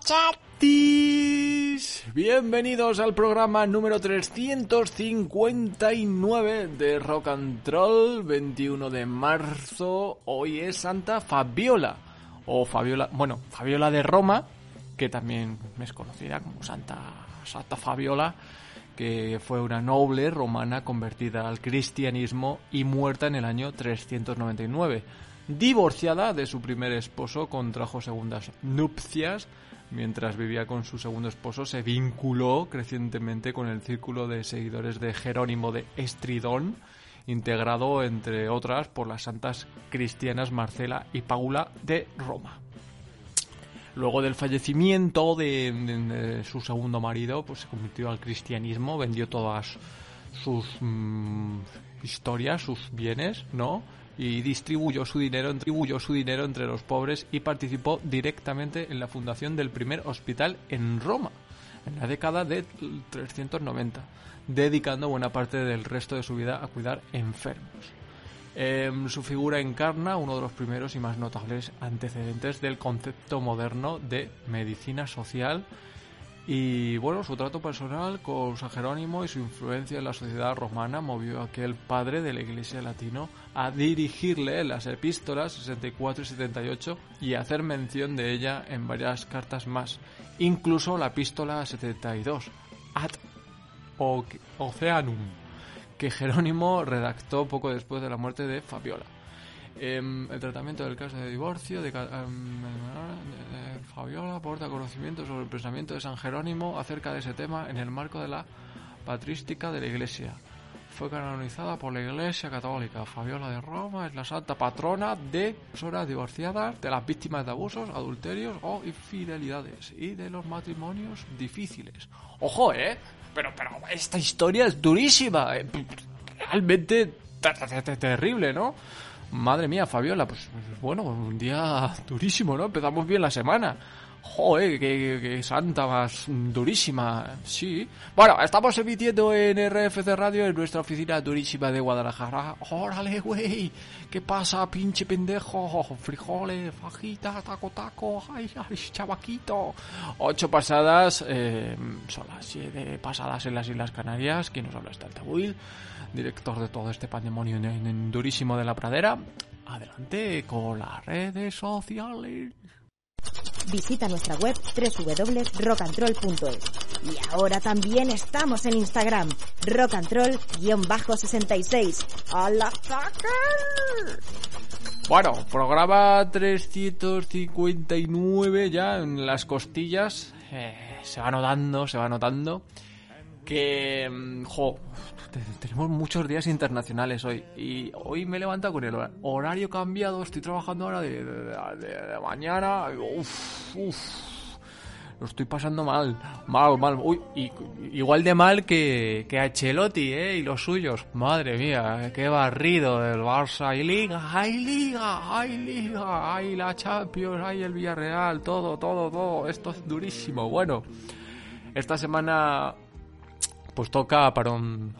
Chatis! Bienvenidos al programa número 359 de Rock and Troll, 21 de marzo. Hoy es Santa Fabiola, o Fabiola, bueno, Fabiola de Roma, que también es conocida como Santa, Santa Fabiola, que fue una noble romana convertida al cristianismo y muerta en el año 399 divorciada de su primer esposo, contrajo segundas nupcias. Mientras vivía con su segundo esposo, se vinculó crecientemente con el círculo de seguidores de Jerónimo de Estridón, integrado, entre otras, por las santas cristianas Marcela y Paula de Roma. Luego del fallecimiento de, su segundo marido, pues se convirtió al cristianismo, vendió todas sus mm, historias, sus bienes, ¿no? Y distribuyó su dinero, distribuyó su dinero entre los pobres y participó directamente en la fundación del primer hospital en Roma, en la década de 390, dedicando buena parte del resto de su vida a cuidar enfermos. Em, su figura encarna uno de los primeros y más notables antecedentes del concepto moderno de medicina social y bueno, su trato personal con San Jerónimo y su influencia en la sociedad romana movió a aquel padre de la iglesia latino a dirigirle las epístolas 64 y 78 y a hacer mención de ella en varias cartas más, incluso la epístola 72, Ad Oceanum, que Jerónimo redactó poco después de la muerte de Fabiola. Em, el tratamiento del caso de divorcio de, de Fabiola aporta conocimiento sobre el pensamiento de San Jerónimo acerca de ese tema en el marco de la patrística de la Iglesia. Fue canonizada por la Iglesia Católica. Fabiola de Roma es la santa patrona de personas divorciadas, de las víctimas de abusos, adulterios o infidelidades y de los matrimonios difíciles. Ojo, ¿eh? Pero, pero esta historia es durísima. eh. Realmente te- te- te- terrible, ¿no? Madre mía, Fabiola, pues pues, bueno, un día durísimo, ¿no? Empezamos bien la semana. Joder, qué, qué santa más durísima. Sí. Bueno, estamos emitiendo en RFC Radio en nuestra oficina durísima de Guadalajara. Órale, güey. ¿Qué pasa, pinche pendejo? Frijoles, fajitas, taco, taco. Ay, ay, chavaquito. Ocho pasadas, eh, son las siete pasadas en las Islas Canarias. ¿Quién nos habla? Está el Tabuil, director de todo este pandemonio en, durísimo de la pradera. Adelante con las redes sociales. Visita nuestra web www.rockandroll.es. Y ahora también estamos en Instagram, rockandroll-66. ¡A la fucker! Bueno, programa 359 ya en las costillas. Eh, se va notando, se va notando. Que, mm, jo, te- tenemos muchos días internacionales hoy. Y hoy me he con el hor- horario cambiado. Estoy trabajando ahora de, de- mañana. Uf, uf. Lo estoy pasando mal, mal, mal. Uy, igual de mal que, que Ancelotti, ¿eh? Y los suyos. Madre mía, qué barrido del Barça. Hay liga, hay liga, hay liga, hay la Champions, hay el Villarreal, todo, todo, todo. Esto es durísimo. Bueno, esta semana pues toca parón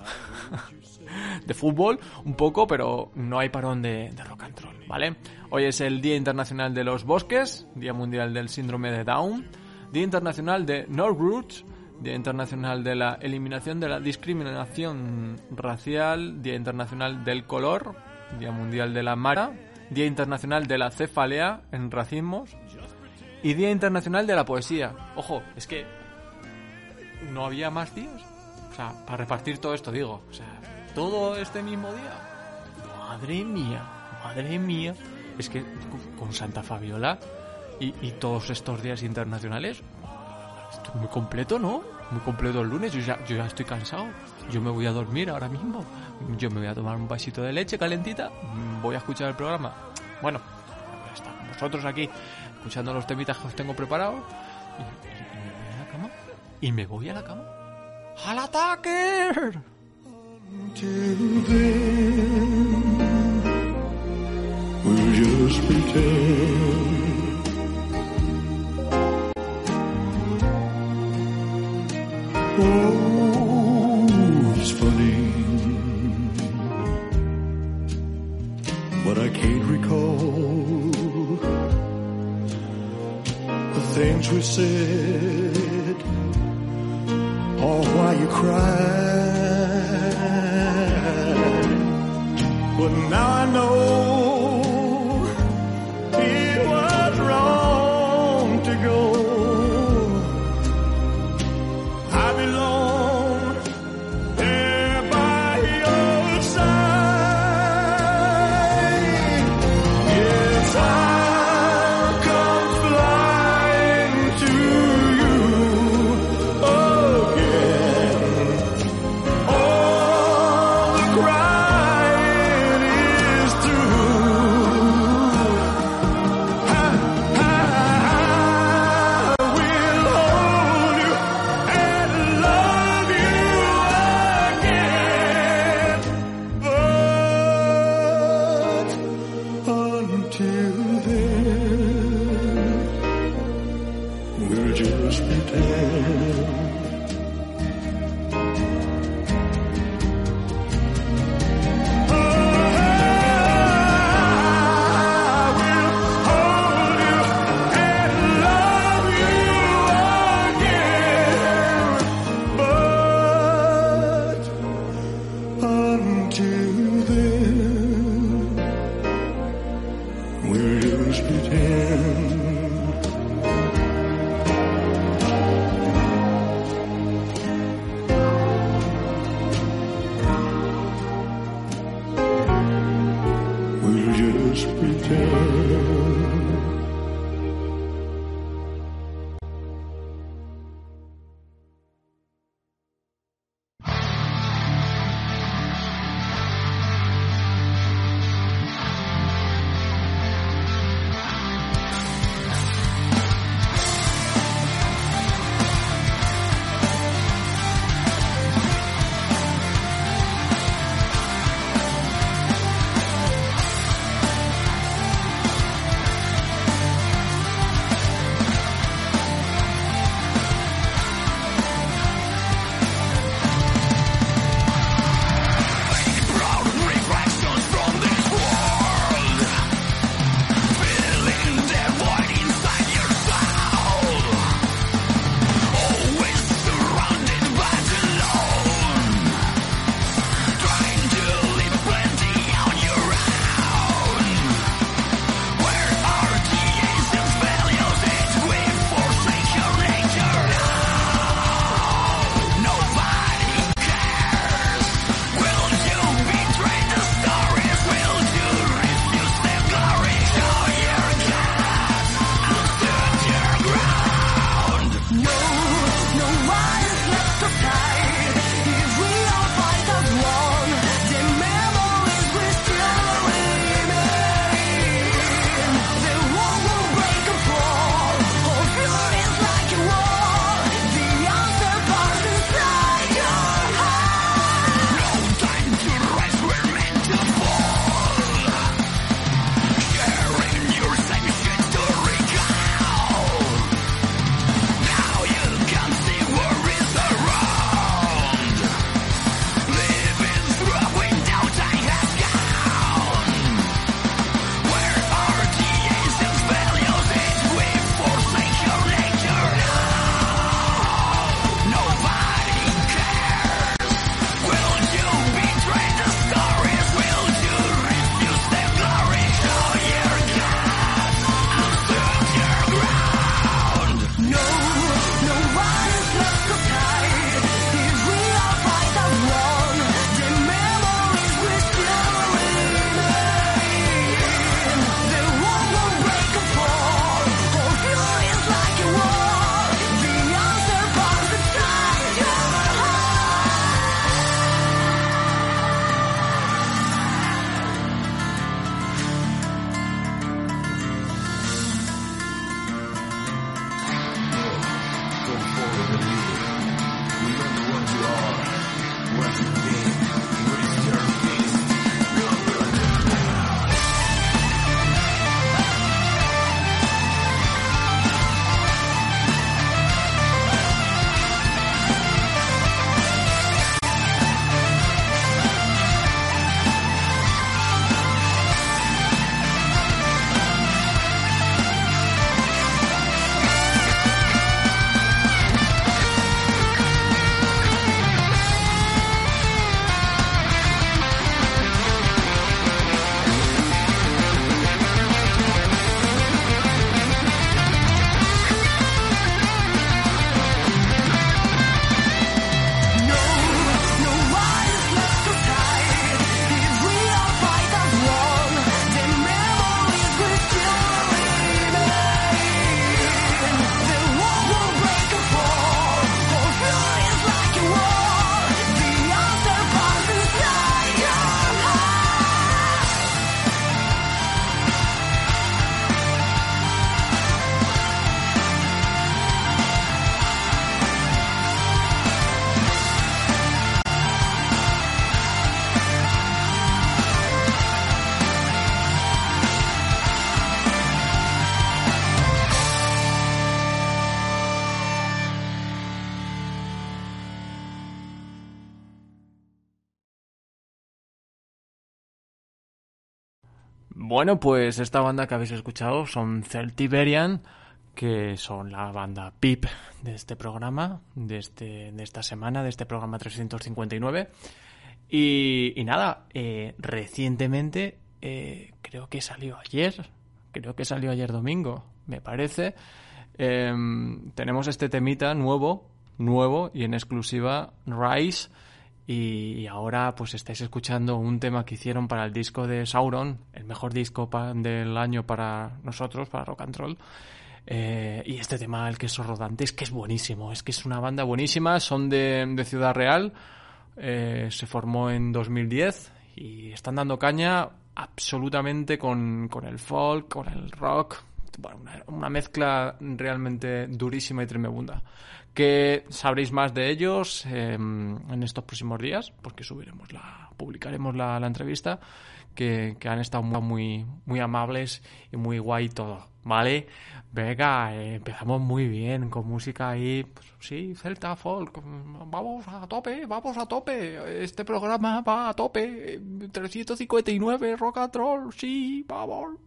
de fútbol un poco, pero no hay parón de, rock and roll, ¿vale? Hoy es el Día Internacional de los Bosques, Día Mundial del Síndrome de Down, Día Internacional de North Roots, Día Internacional de la Eliminación de la Discriminación Racial, Día Internacional del Color, Día Mundial de la Mara, Día Internacional de la Cefalea en racismos y Día Internacional de la Poesía. Ojo, es que no había más días. Sea, para repartir todo esto, digo. Todo este mismo día. Madre mía, madre mía. Es que con Santa Fabiola y, todos estos días internacionales, esto es muy completo, ¿no? Muy completo el lunes. Yo ya, estoy cansado. Yo me voy a dormir ahora mismo. Yo me voy a tomar un vasito de leche calentita. Voy a escuchar el programa. Bueno, voy a estar con vosotros aquí escuchando los temitas que os tengo preparados. Y me voy a la cama. Y me voy a la cama. ¡Al ataque! We'll just pretend. 时间。Bueno, pues esta banda que habéis escuchado son Celtiberian, que son la banda PIP de este programa, de, este, de esta semana, de este programa 359. Y, y nada, eh, recientemente, eh, creo que salió ayer, creo que salió ayer domingo, me parece, em, tenemos este temita nuevo, nuevo y en exclusiva, Rise, y, ahora pues estáis escuchando un tema que hicieron para el disco de Sauron, el mejor disco del año para nosotros, para Rock and Roll. Eh, y este tema, el rodante, es que es buenísimo, es que es una banda buenísima, son de, Ciudad Real, eh, se formó en 2010 y están dando caña absolutamente con, con el folk, con el rock, bueno, una, mezcla realmente durísima y tremenda que sabréis más de ellos em, en estos próximos días, porque subiremos la, publicaremos la, entrevista, que, han estado muy, muy amables y muy guay todo, ¿vale? Venga, eh, empezamos muy bien, con música ahí, pues, sí, Celta Folk, vamos a tope, vamos a tope, este programa va a tope, 359 Rock and Roll, sí, vamos.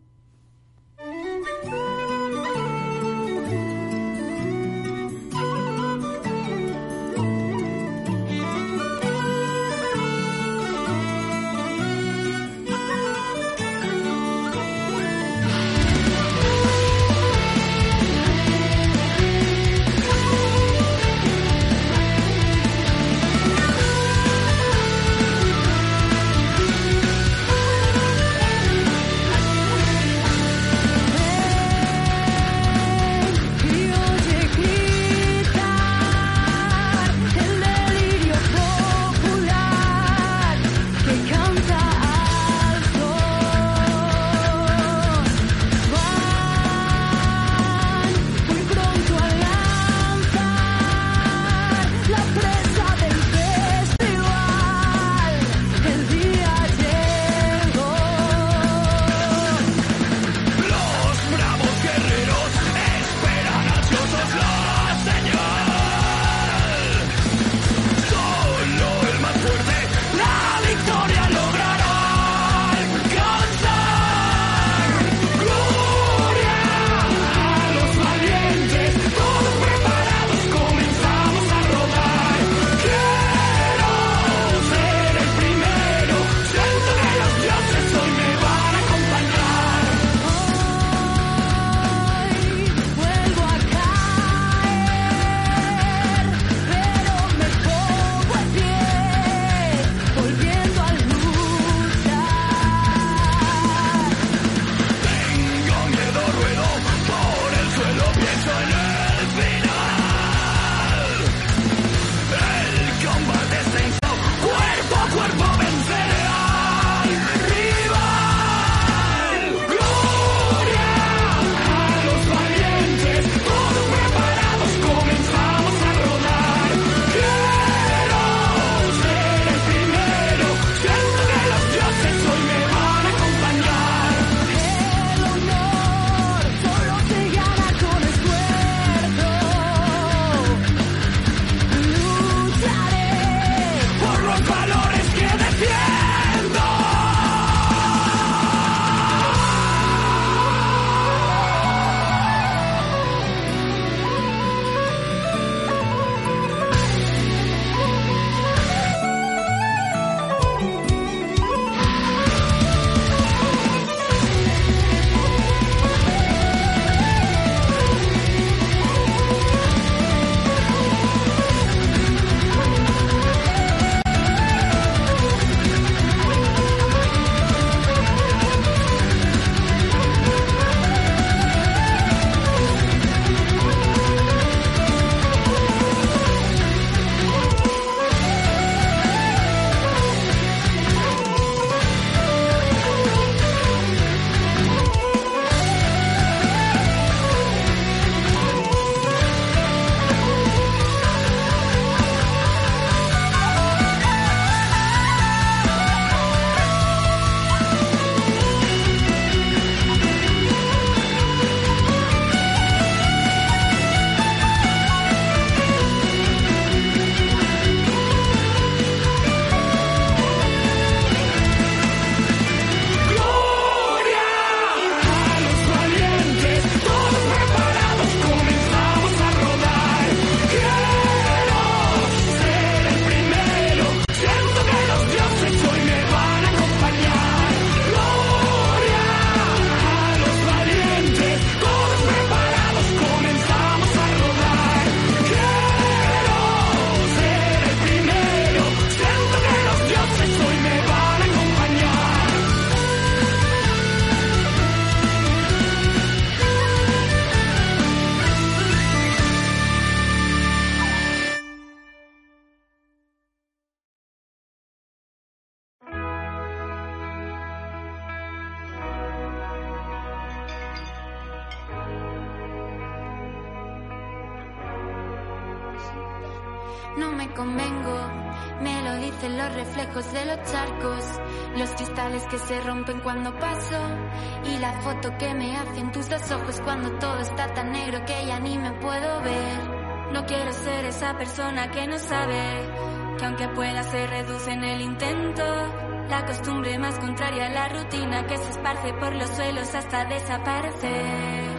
desaparecer.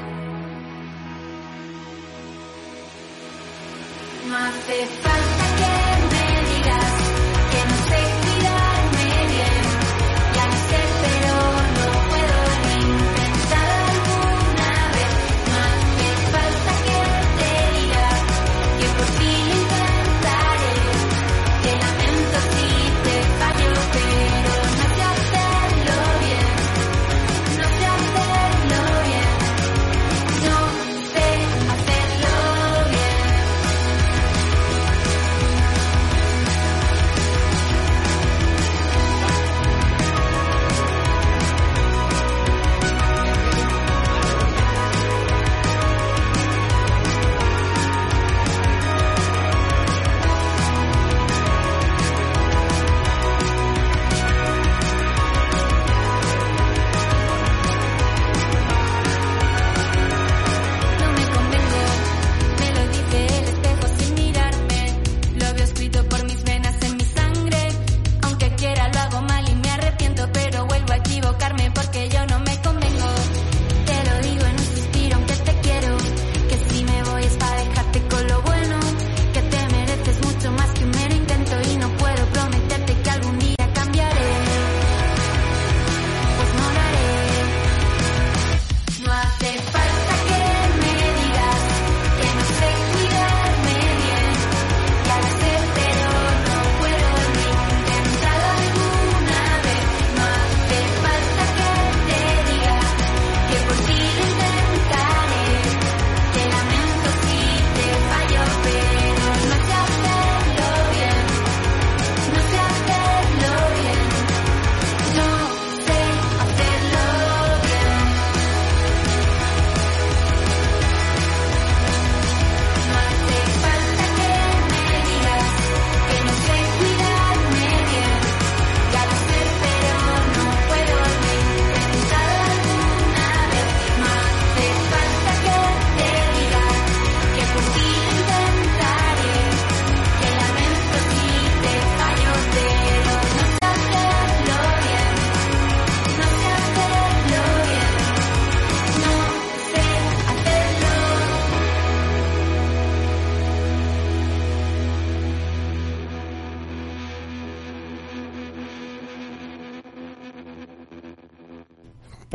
No hace falta.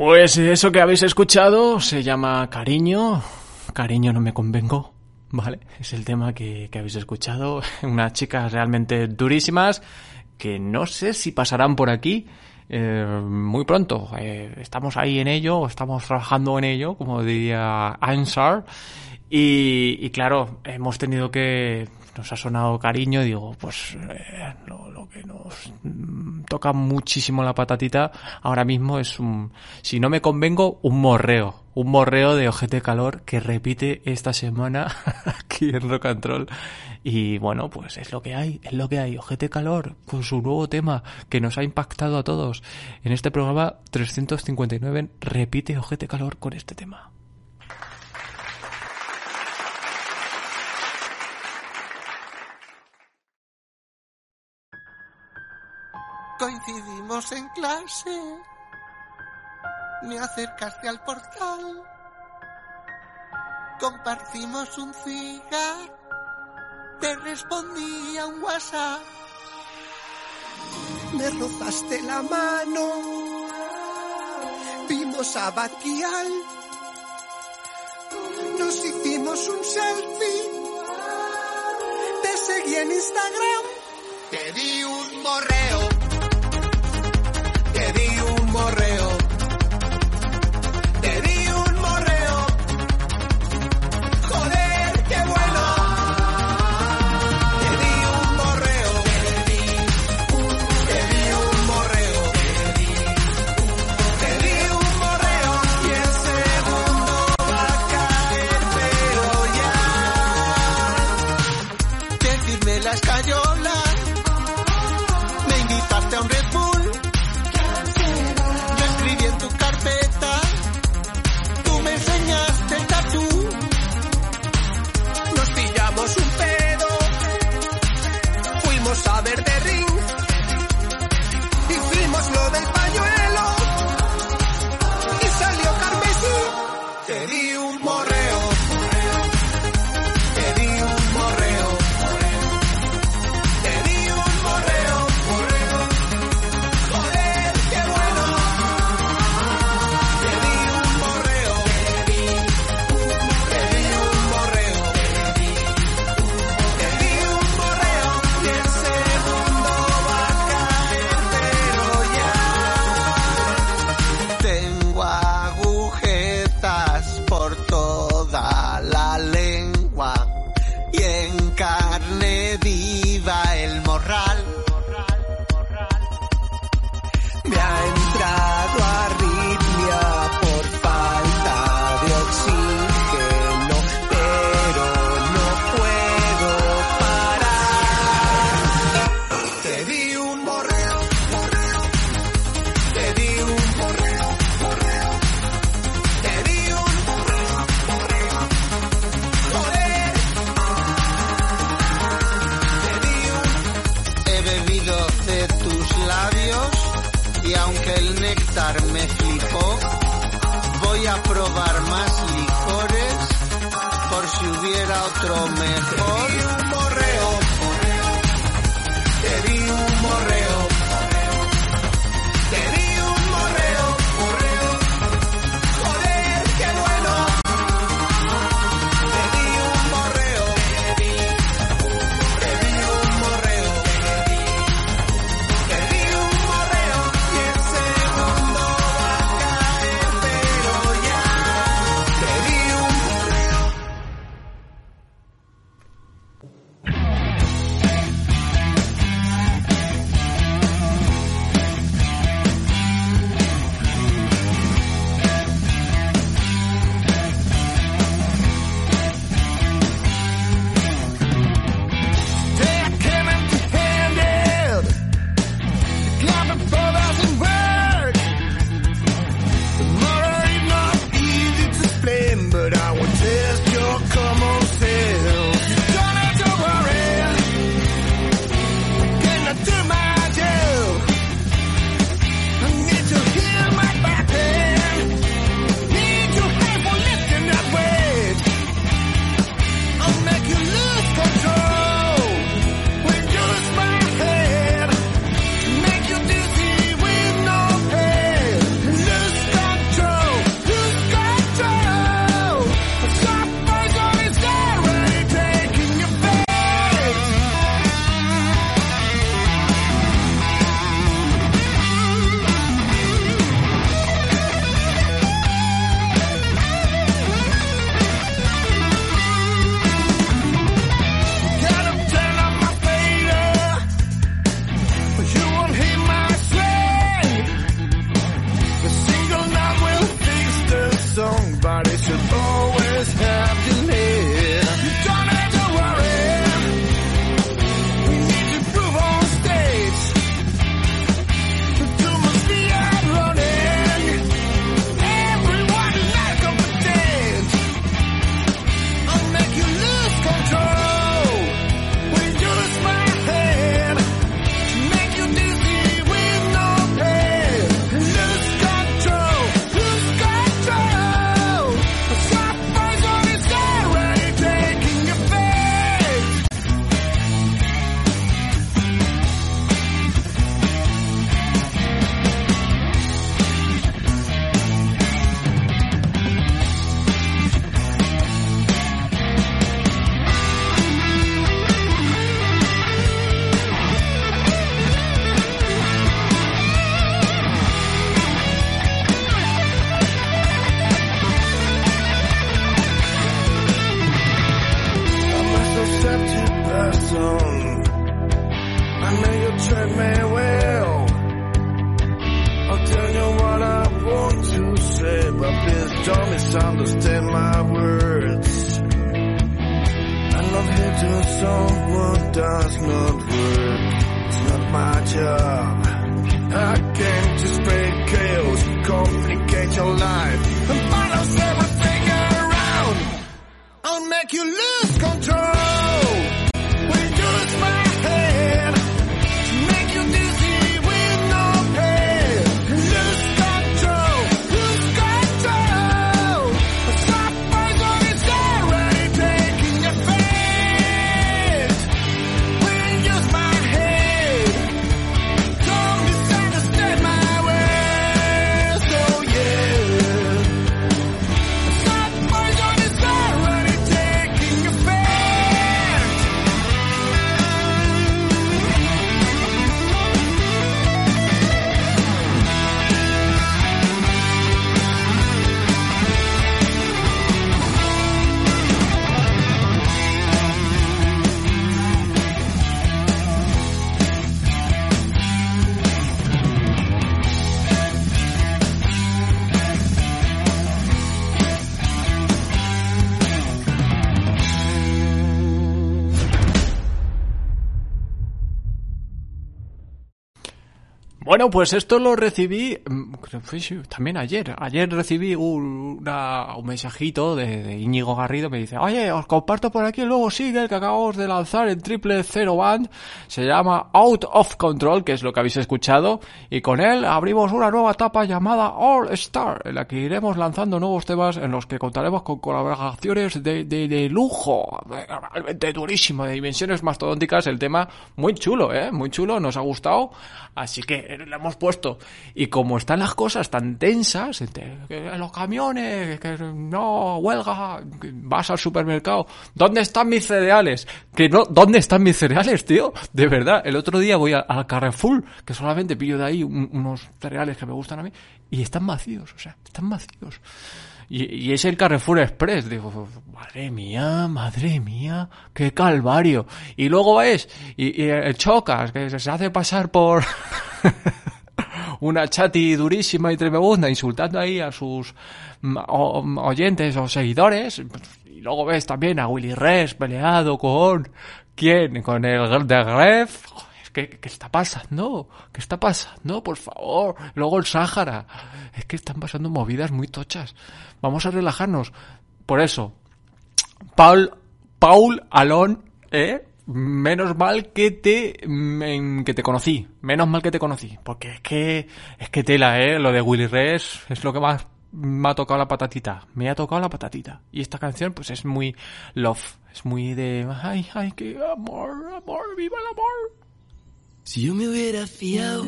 Pues eso que habéis escuchado se llama Cariño. Cariño no me convengo, ¿vale? Es el tema que, que habéis escuchado. Unas chicas realmente durísimas que no sé si pasarán por aquí. Eh, muy pronto. Eh, estamos ahí en ello, estamos trabajando en ello, como diría Ansar. Y, claro, hemos tenido que, nos ha sonado cariño, digo, pues eh, lo, lo, que nos toca muchísimo la patatita ahora mismo es un, si no me convengo, un morreo, un morreo de ojete calor que repite esta semana aquí en Rock and Roll. Y bueno, pues es lo que hay, es lo que hay, ojete calor con su nuevo tema que nos ha impactado a todos. En este programa 359 repite ojete calor con este tema. Coincidimos en clase. Me acercaste al portal. Compartimos un cigarro. Te respondí a un WhatsApp. Me rozaste la mano. Vimos a Batial. Nos hicimos un selfie. Te seguí en Instagram. Te di un correo. el néctar me flipó. Voy a probar más licores por si hubiera otro mejor. Bueno, pues esto lo recibí también ayer. Ayer recibí un, una- un mensajito de, de Íñigo Garrido. Me dice, oye, os comparto por aquí el nuevo single que acabamos de lanzar en triple cero band. Se llama Out of Control, que es lo que habéis escuchado. Y con él abrimos una nueva etapa llamada All Star, en la que iremos lanzando nuevos temas en los que contaremos con colaboraciones de, de, de lujo. Realmente durísimo, de dimensiones mastodónticas. El tema muy chulo, ¿eh? Muy chulo, nos ha gustado. Así que le hemos puesto. Y como están las cosas tan tensas, que los camiones, que no, huelga, vas al supermercado, ¿dónde están mis cereales? Que no, ¿dónde están mis cereales, tío? De verdad, el otro día voy al Carrefour, que solamente pillo de ahí un- unos cereales que me gustan a mí, y están vacíos, o sea, están vacíos. Y, y es el Carrefour Express. Digo, madre mía, madre mía, qué calvario. Y luego ves, y, el Chocas, que se hace pasar por una chati durísima y tremenda, insultando ahí a sus mm, o- oyentes o seguidores. Y luego ves también a Willy Res peleado con... ¿Quién? Con el de Gref. ¿Qué, ¿Qué está pasando? ¿Qué está pasando? Por favor. Luego el Sáhara. Es que están pasando movidas muy tochas. Vamos a relajarnos. Por eso, Paul, Paul Alon, ¿eh? Menos mal que te, mm, que te conocí. Menos mal que te conocí. Porque es que, es que tela, ¿eh? Lo de Willy Res es lo que más me ha tocado la patatita. Me ha tocado la patatita. Y esta canción, pues es muy love. Es muy de, ay, ay, qué amor, amor, viva el amor. Si yo me hubiera fiado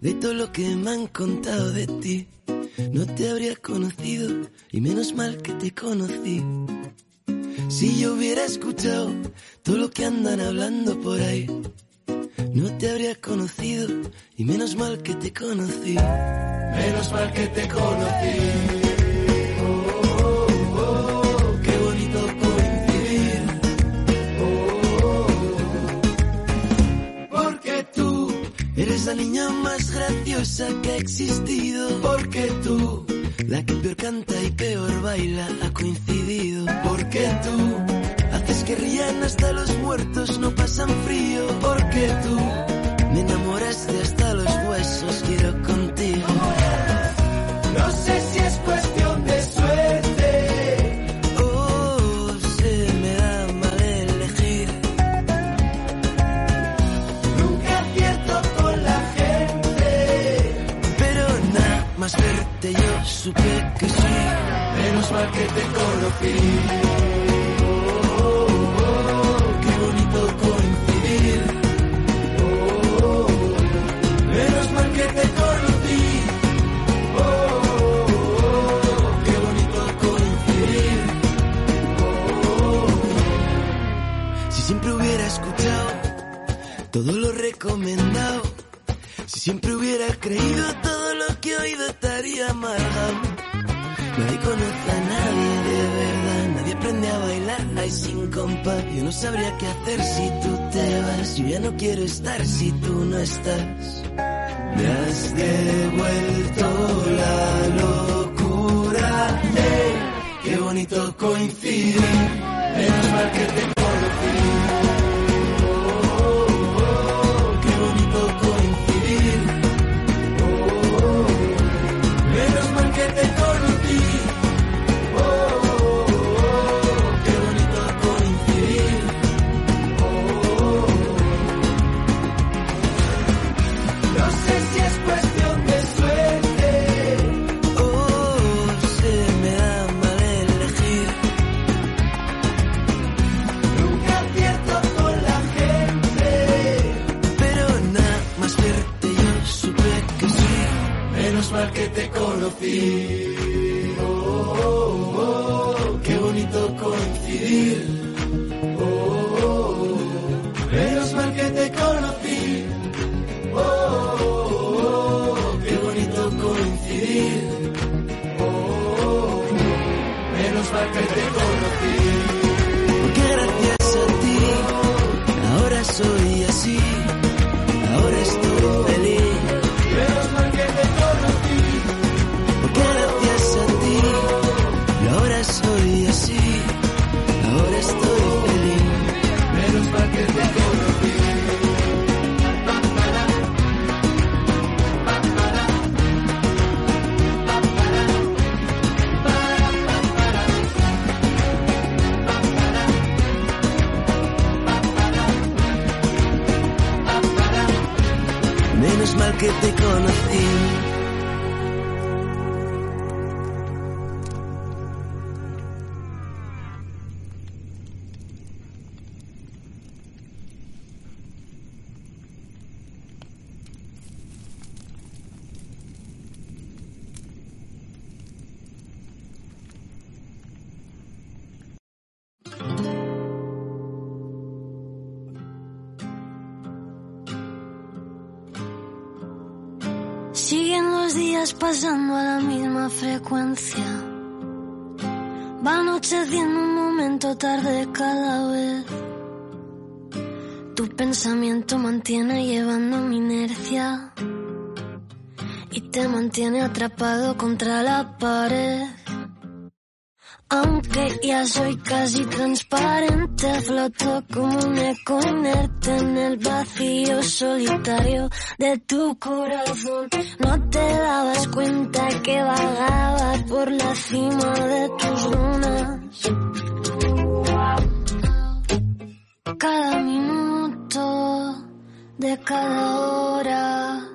de todo lo que me han contado de ti, no te habría conocido y menos mal que te conocí. Si yo hubiera escuchado todo lo que andan hablando por ahí, no te habría conocido y menos mal que te conocí. Menos mal que te conocí. Oh, oh, oh, qué bonito coincidir. Porque tú eres la niña más graciosa que ha existido. Porque tú, la que peor canta y peor baila, ha coincidido. Porque tú haces que rían hasta los muertos, no pasan frío. Porque tú me enamoraste hasta los huesos, quiero contigo. No sé supe que sí. Menos mal que te conocí. Sabría qué hacer si tú te vas, yo ya no quiero estar si tú no estás. Me has devuelto la locura, eh, qué bonito coincidir, pasando a la misma frecuencia. Va anocheciendo un momento tarde cada vez. Tu pensamiento mantiene llevando mi inercia y te mantiene atrapado contra la pared. Aunque ya soy casi transparente, floto como un eco inerte en el vacío solitario de tu corazón. No te dabas cuenta que vagaba por la cima de tus lunas. Cada minuto de cada hora,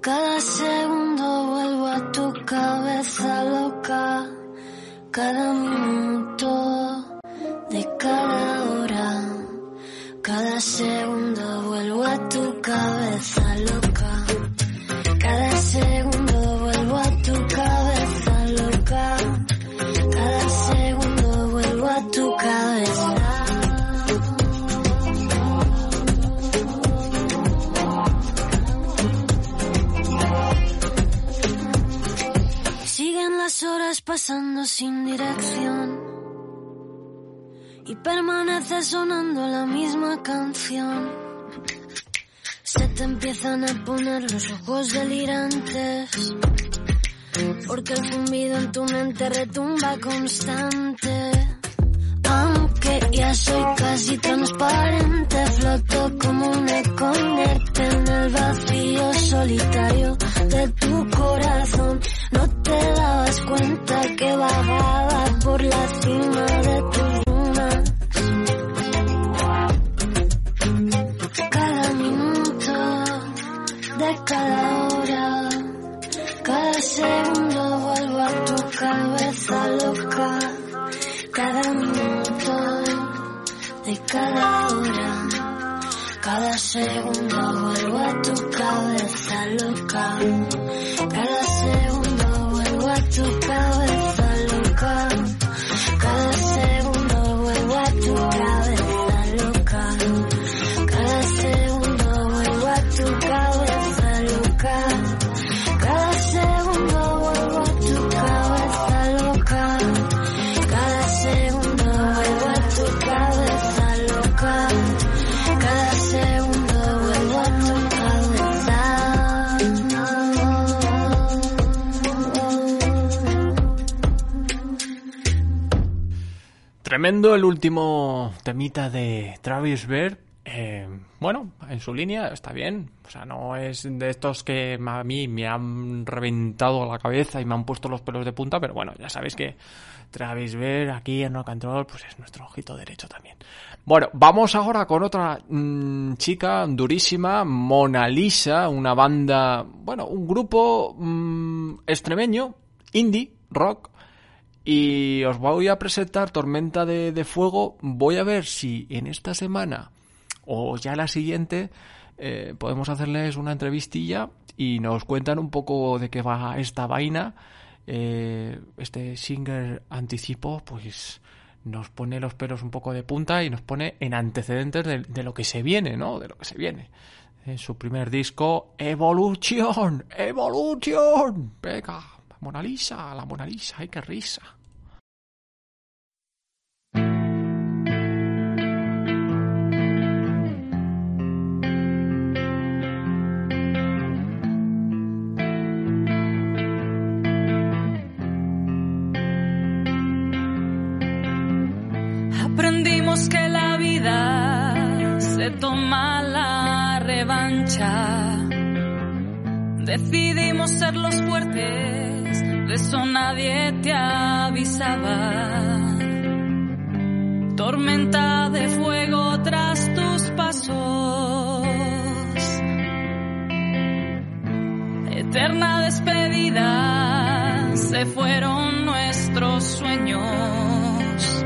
cada segundo vuelvo a tu cabeza loca. Cada minuto de cada hora, cada segundo vuelvo a tu cabeza loca. Pasando sin dirección y permanece sonando la misma canción. Se te empiezan a poner los ojos delirantes porque el zumbido en tu mente retumba constante. Aunque ya soy casi transparente, floto como un eco inerte en el vacío solitario de tu corazón. No te dabas cuenta que bajaba por la cima de tus lunas. Cada minuto de cada hora, cada segundo vuelvo a tu cabeza loca. Cada minuto de cada hora, cada segundo vuelvo a tu cabeza loca. Cada segundo vuelvo a Tremendo el último temita de Travis Bear. Eh, bueno, en su línea está bien. O sea, no es de estos que a mí me han reventado la cabeza y me han puesto los pelos de punta, pero bueno, ya sabéis que Travis Bear aquí en Rock and Roll pues es nuestro ojito derecho también. Bueno, vamos ahora con otra mm, chica durísima, Mona Lisa, una banda, bueno, un grupo mm, extremeño, indie, rock, y os voy a presentar Tormenta de, de Fuego. Voy a ver si en esta semana o ya la siguiente eh, podemos hacerles una entrevistilla y nos cuentan un poco de qué va esta vaina. Eh, este Singer anticipo, pues nos pone los pelos un poco de punta y nos pone en antecedentes de, de lo que se viene, ¿no? De lo que se viene. En su primer disco, Evolution, Evolution. Venga, Mona Lisa, la Mona Lisa, ay, qué risa. Aprendimos que la vida se toma la revancha. Decidimos ser los fuertes, de eso nadie te avisaba. Tormenta de fuego tras tus pasos. Eterna despedida, se fueron nuestros sueños.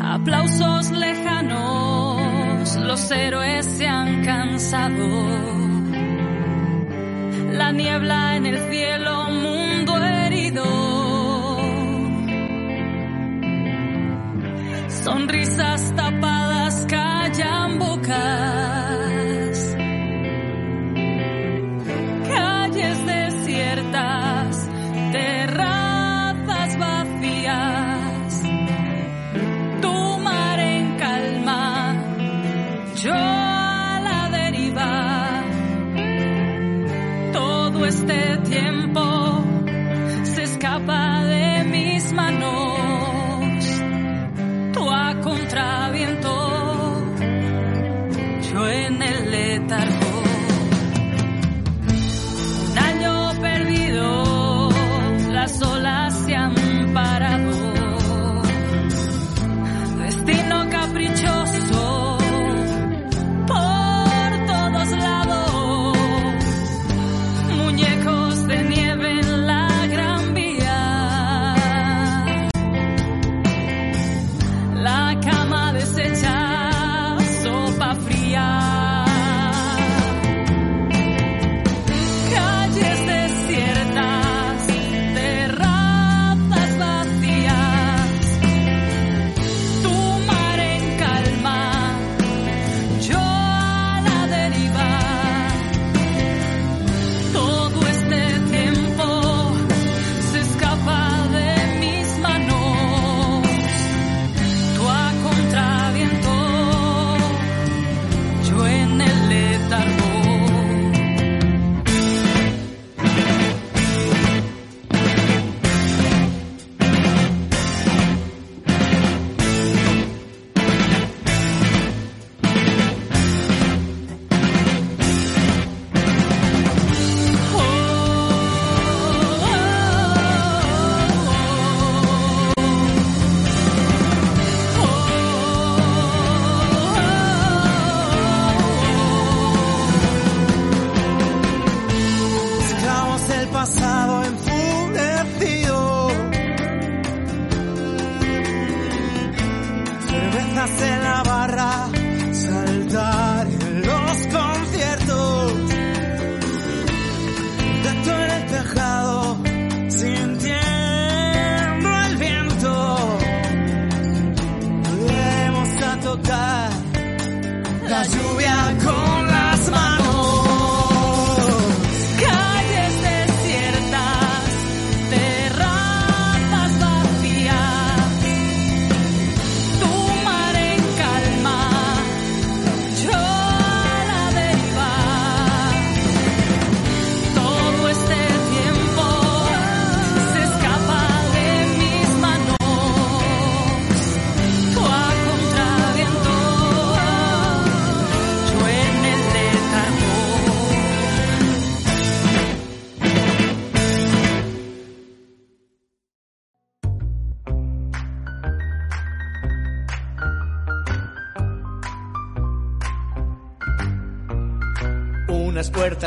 Aplausos lejanos, los héroes se han cansado. La niebla en el cielo, Sonrisas tapadas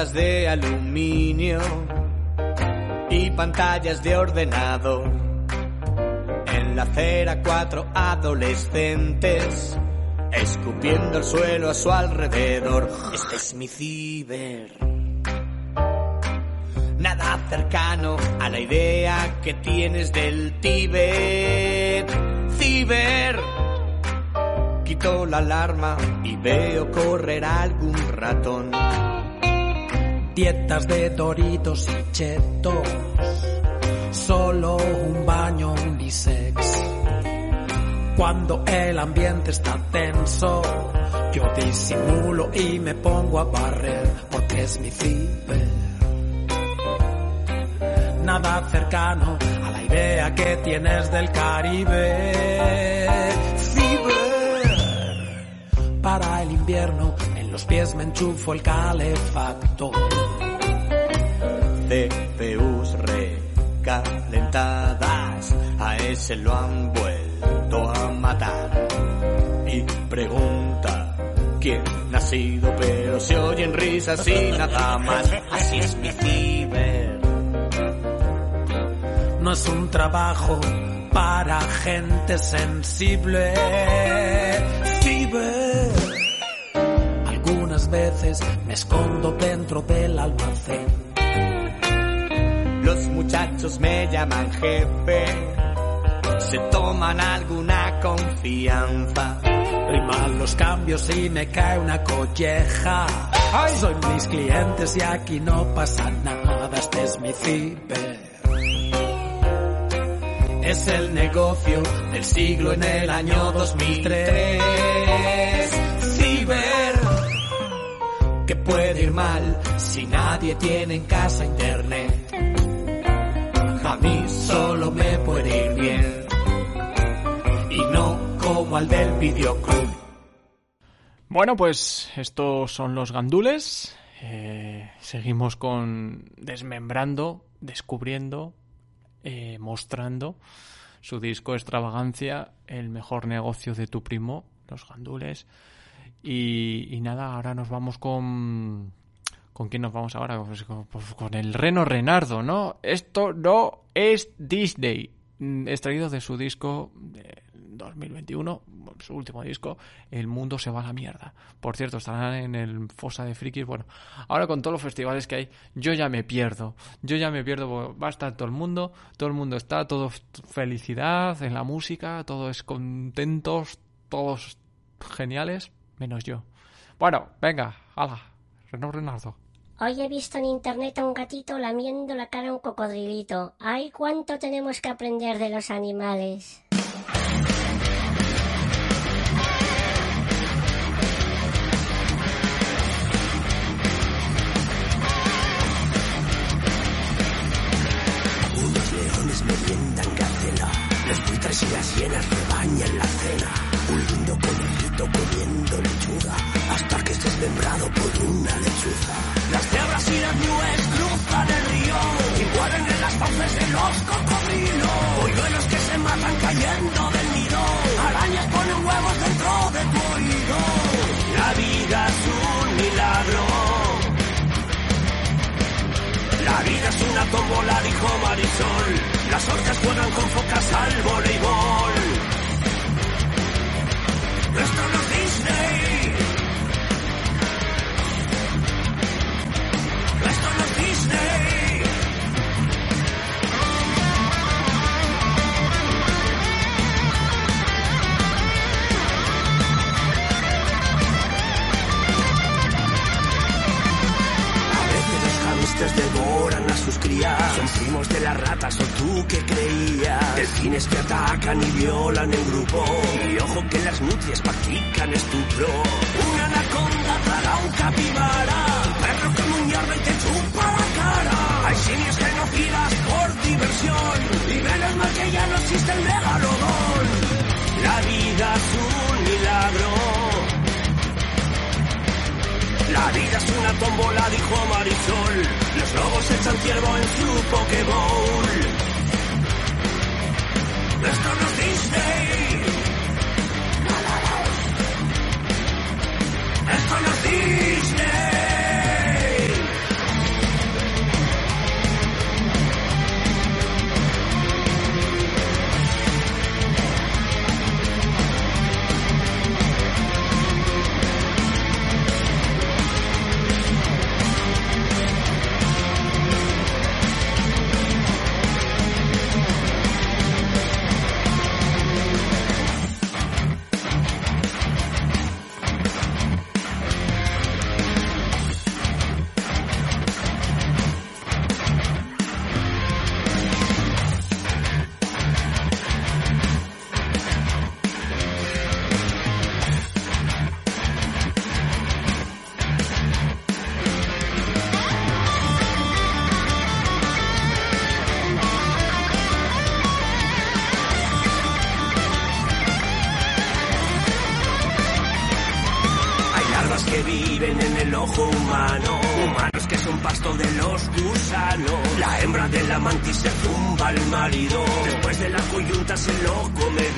de aluminio y pantallas de ordenador. En la acera cuatro adolescentes escupiendo el suelo a su alrededor. Este es mi ciber. Nada cercano a la idea que tienes del Tíbet. Ciber. Quito la alarma y veo correr algún ratón. Dietas de doritos y chetos. Solo un baño unisex. Cuando el ambiente está tenso, yo disimulo y me pongo a barrer porque es mi ciber. Nada cercano a la idea que tienes del Caribe. Ciber. Para el invierno, los pies me enchufo el calefactor. CPUs recalentadas, a ese lo han vuelto a matar. Y pregunta, quién ha sido, pero se oyen risas y nada más. Así es mi ciber. No es un trabajo para gente sensible. Ciber. Veces me escondo dentro del almacén. Los muchachos me llaman jefe, se toman alguna confianza. Riman los cambios y me cae una colleja. Soy mis clientes y aquí no pasa nada. Este es mi ciber. Es el negocio del siglo en el año 2003. Que puede ir mal si nadie tiene en casa internet. A mí solo me puede ir bien y no como al del videoclub. Bueno, pues estos son los gandules. Eh, seguimos con desmembrando, descubriendo, eh, mostrando su disco Extravagancia, el mejor negocio de tu primo, los gandules. Y, nada, ahora nos vamos con... ¿Con quién nos vamos ahora? Pues con, pues con el Reno Renardo, ¿no? Esto no es Disney. Mm, Extraído de su disco de 2021, su último disco, El mundo se va a la mierda. Por cierto, estarán en el Fosa de Frikis. Bueno, ahora con todos los festivales que hay, yo ya me pierdo. Yo ya me pierdo, va a estar todo el mundo, todo el mundo está, todo felicidad en la música, todos contentos, todos geniales, menos yo. Bueno, venga, hala, Reno Renardo. Hoy he visto en internet a un gatito lamiendo la cara a un cocodrilito. ¡Ay, cuánto tenemos que aprender de los animales! Unos leones meriendan los buitres y las hienas rebañan la cena. Desmembrado por una lechuza. Las cebras y las nubes cruzan el río, y mueren en las fauces de los cocodrilos. Polluelos que se matan cayendo del nido, arañas ponen huevos dentro de tu oído. La vida es un milagro. La vida es una tómbola, dijo Marisol. Las orcas juegan con focas al voleibol. Esto devoran a sus crías. Son primos de las ratas o tú que creías. Delfines que atacan y violan en grupo. Y ojo que las nutrias practican estupro. Una anaconda traga un capibara. Un perro que muñarda y te chupa la cara. Hay simios genocidas por diversión. Y menos mal que ya no existe el megalodón. La vida es un milagro. La vida es una tómbola, dijo Marisol. Los lobos echan ciervo en su Pokéball. Esto Disney. Esto Disney.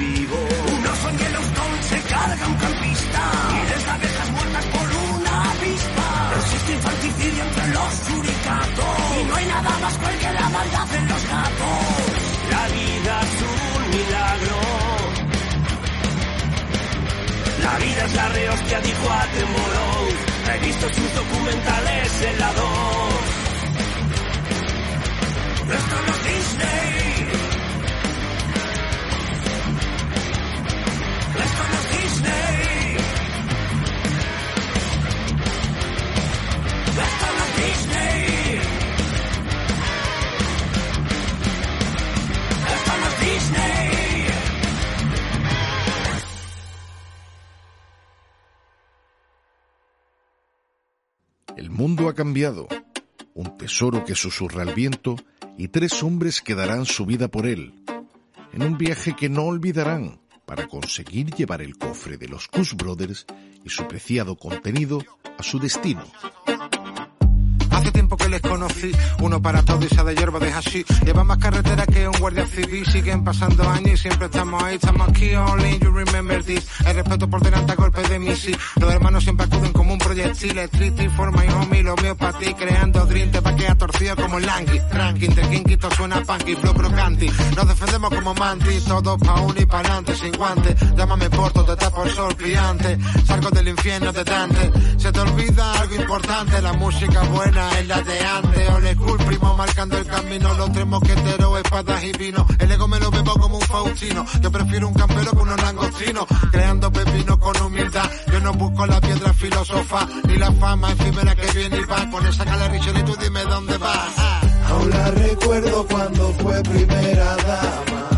Vivo. Un oso en Yellowstone se carga un campista y deja abejas muertas por una avispa. Existe infanticidio entre los suricatos y no hay nada más cruel que la maldad en los gatos. La vida es un milagro. La vida es la rehostia, dijo Attenborough. He visto sus documentales en la 2. Esto no Disney. Mundo ha cambiado. Un tesoro que susurra el viento y tres hombres que darán su vida por él. En un viaje que no olvidarán para conseguir llevar el cofre de los Kush Brothers y su preciado contenido a su destino. Tiempo que les conocí, uno para todo y se de hierba de hashish. Lleva más carretera que un guardia civil, siguen pasando años y siempre estamos ahí, estamos aquí, only you remember this. El respeto por delante a golpe de misil. Los hermanos siempre acuden como un proyectil, el triste forma y homie, lo mío para ti, creando dream, te pa' que torcido como langui. Tranqui, entre quinquito suena punky, flow crocanti. Nos defendemos como mantis, todos pa' uno y pa' adelante, sin guantes. Llámame porto, te tapo el sol brillante. Salgo del infierno de Dante. Se te olvida algo importante, la música buena es la de antes. Ole cool, primo, marcando el camino. Los tres mosqueteros, espadas y vino. El ego me lo bebo como un faustino. Yo prefiero un campero que unos langostinos. Creando pepino con humildad. Yo no busco la piedra filósofa, ni la fama efímera que viene y va. Con esa cala Richard y tú dime dónde vas. Aún la recuerdo cuando fue primera dama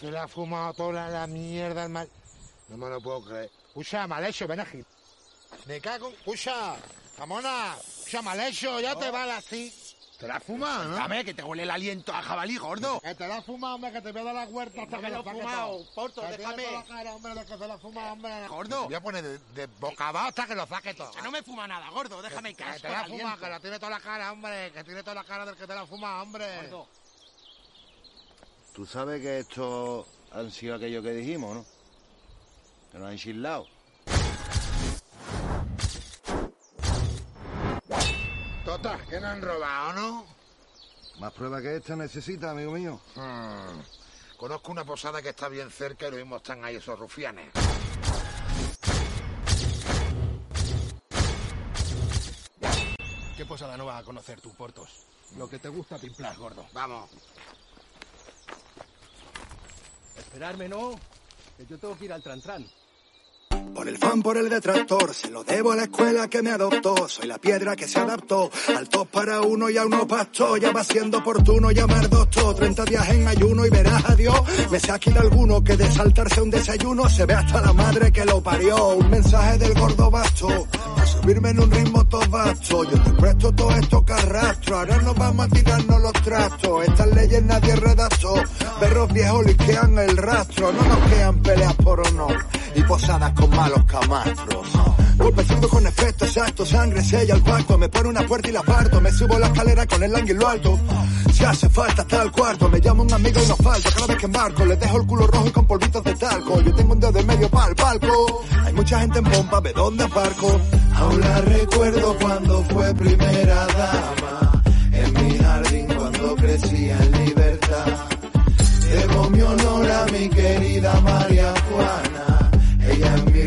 se la ha fumado toda la mierda al mal. No me lo puedo creer. Escucha, mal hecho, ven aquí. Me cago. Escucha, Ramona. Escucha, mal hecho, ya te vale así. Te la has fumado, ¿no? Dame, que te huele el aliento a jabalí, gordo. Que te la has fumado, hombre, que te voy a dar la huerta hasta que me lo he fumado. Porto, déjame. la cara, hombre, que se la ha fumado, hombre. Gordo. Te voy a poner de, de boca abajo hasta que lo saque todo. Que no me fuma nada, gordo, déjame que, que que te la fumado, que la tiene toda la cara, hombre. Que tiene toda la cara del que te la fuma, hombre. Tú sabes que estos han sido aquello que dijimos, ¿no? Que nos han chillado. Tota, que nos han robado, ¿no? Más pruebas que esta necesita, amigo mío. Hmm. Conozco una posada que está bien cerca y lo mismo están ahí esos rufianes. ¿Qué posada no vas a conocer tú, Portos? Lo que te gusta pimplar, gordo. Vamos. Esperarme. Que yo tengo que ir al Trantran. Por el fan, por el detractor, se lo debo a la escuela que me adoptó. Soy la piedra que se adaptó al top para uno y a uno pastó. Ya va siendo oportuno llamar doctor. 30 días en ayuno y verás a Dios. Me sé aquí de alguno que de saltarse un desayuno se ve hasta la madre que lo parió. Un mensaje del gordo basto. Subirme en un ritmo todo. Yo te presto todo esto que arrastro. Ahora nos vamos a tirarnos los trastos. Estas leyes nadie redactó. Perros viejos liquean el rastro. No nos quedan peleas por honor. Y posadas con malos camastros. Golpe zurdo con efecto exacto, sangre sella el pacto. Me pone una puerta y la parto. Me subo la escalera con el ángulo alto. Si hace falta hasta el cuarto, me llama un amigo y no falto. Cada vez que embarco, les dejo el culo rojo y con polvitos de talco. Yo tengo un dedo de medio para el palco. Hay mucha gente en pompa, ¿ve dónde aparco? Aún la recuerdo cuando fue primera dama En mi jardín cuando crecía en libertad Debo mi honor a mi querida María Juana Ella es mi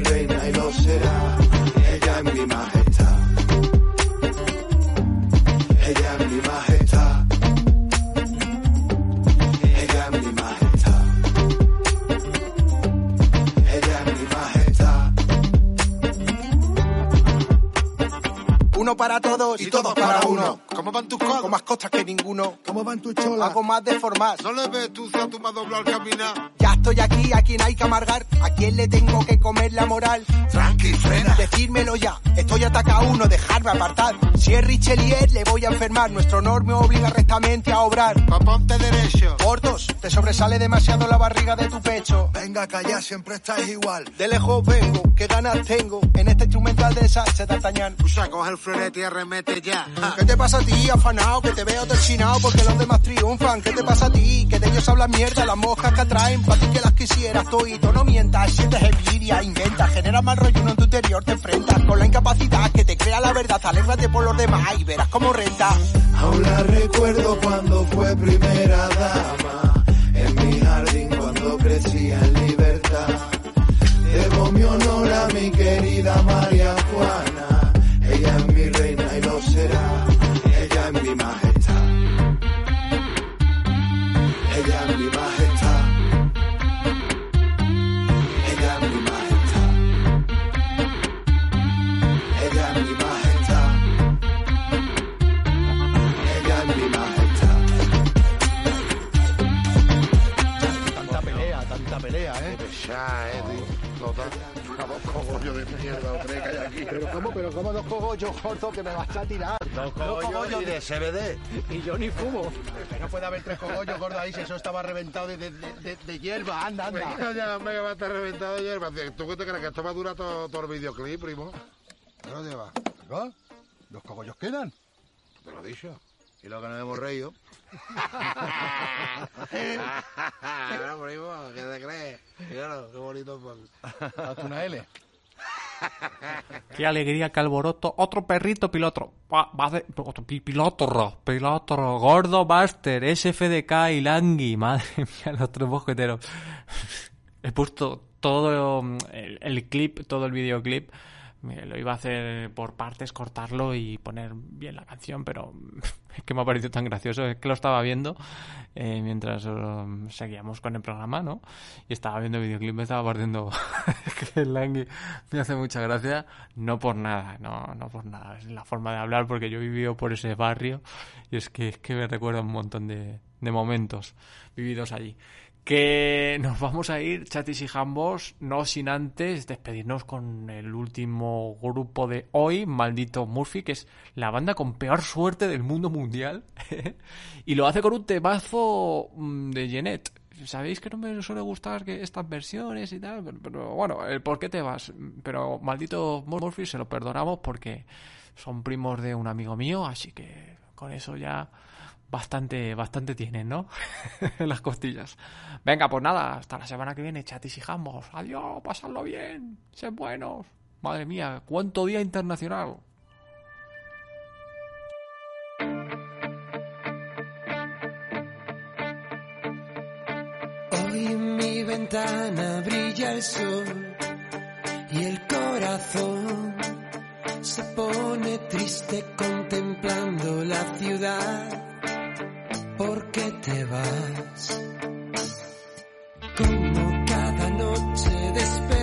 Uno para todos Y todos para uno. ¿Cómo van tus codos? Con más costas que ninguno. ¿Cómo van tus cholas? Hago más de formas. No le ves tú a tu ha doblado al caminar. Ya estoy aquí, a quien hay que amargar. ¿A quién le tengo que comer la moral? Tranqui, frena. Decírmelo ya. Estoy ataca uno, dejarme apartar. Si es Richelieu, le voy a enfermar. Nuestro honor me obliga rectamente a obrar. Pa' ponte derecho. Gordos, te sobresale demasiado la barriga de tu pecho. Venga, calla, siempre estáis igual. De lejos vengo, qué ganas tengo. En este instrumental de Sánchez D'Artagnan. Usa, coge el florete y arremete ya. ¿Qué te pasa a ti, afanao? Que te veo deschinado porque los demás triunfan. ¿Qué te pasa a ti? Que de ellos hablan mierda, las moscas que atraen. Pa' ti que las quisieras, toito, no mientas. Sientes envidia, inventa, genera mal rollo uno en tu interior. Te enfrentas con la incapacidad que te crea la verdad. Alégrate por los demás y verás cómo renta. Aún la recuerdo cuando fue primera dama. Crecía en libertad. Debo mi honor a mi querida María Juana. Ella es mi reina y lo será. Ella es mi majestad. Ella es mi majestad. Pero cómo, pero cómo dos cogollos, gordo, que me vas a tirar. Dos cogollos y de CBD. Y yo ni fumo. Que no puede haber tres cogollos, gordo, ahí si eso estaba reventado de, de, de, de hierba. Anda, anda. Venga ya, hombre, que va a estar reventado de hierba. ¿Tú qué te crees que esto va a durar todo, todo el videoclip, primo? ¿Qué lo llevas? ¿Qué? ¿Los cogollos quedan? Te lo he dicho. Y lo que nos hemos reído. Bueno, primo, ¿qué te crees? Claro, qué bonito Hazte una L. Qué alegría, qué alboroto. Otro perrito piloto. Va, de, otro pi- piloto, piloto, gordo, Buster, SFDK y Langui. Madre mía, los tres mosqueteros. He puesto todo mm, el, el clip, todo el videoclip. Lo iba a hacer por partes, cortarlo y poner bien la canción, pero es que me ha parecido tan gracioso. Es que lo estaba viendo eh, mientras um, seguíamos con el programa, ¿no? Y estaba viendo el videoclip, me estaba partiendo que el Langui me hace mucha gracia. No por nada, no, no por nada. Es la forma de hablar porque yo he vivido por ese barrio y es que, es que me recuerda un montón de, de momentos vividos allí que nos vamos a ir, chatis y jambos, no sin antes despedirnos con el último grupo de hoy, Maldito Murphy, que es la banda con peor suerte del mundo mundial. y lo hace con un temazo mm, de Jeanette. Sabéis que no me suele gustar que estas versiones y tal, pero, pero bueno, el por qué te vas. Pero Maldito Murphy se lo perdonamos porque son primos de un amigo mío, así que con eso ya bastante, bastante tienen, ¿no? Las costillas. Venga, pues nada, hasta la semana que viene, chatis y jambos. Adiós, pasadlo bien, sed buenos. Madre mía, cuánto día internacional. Hoy en mi ventana brilla el sol y el corazón se pone triste contemplando la ciudad por qué te vas. Como cada noche despierto.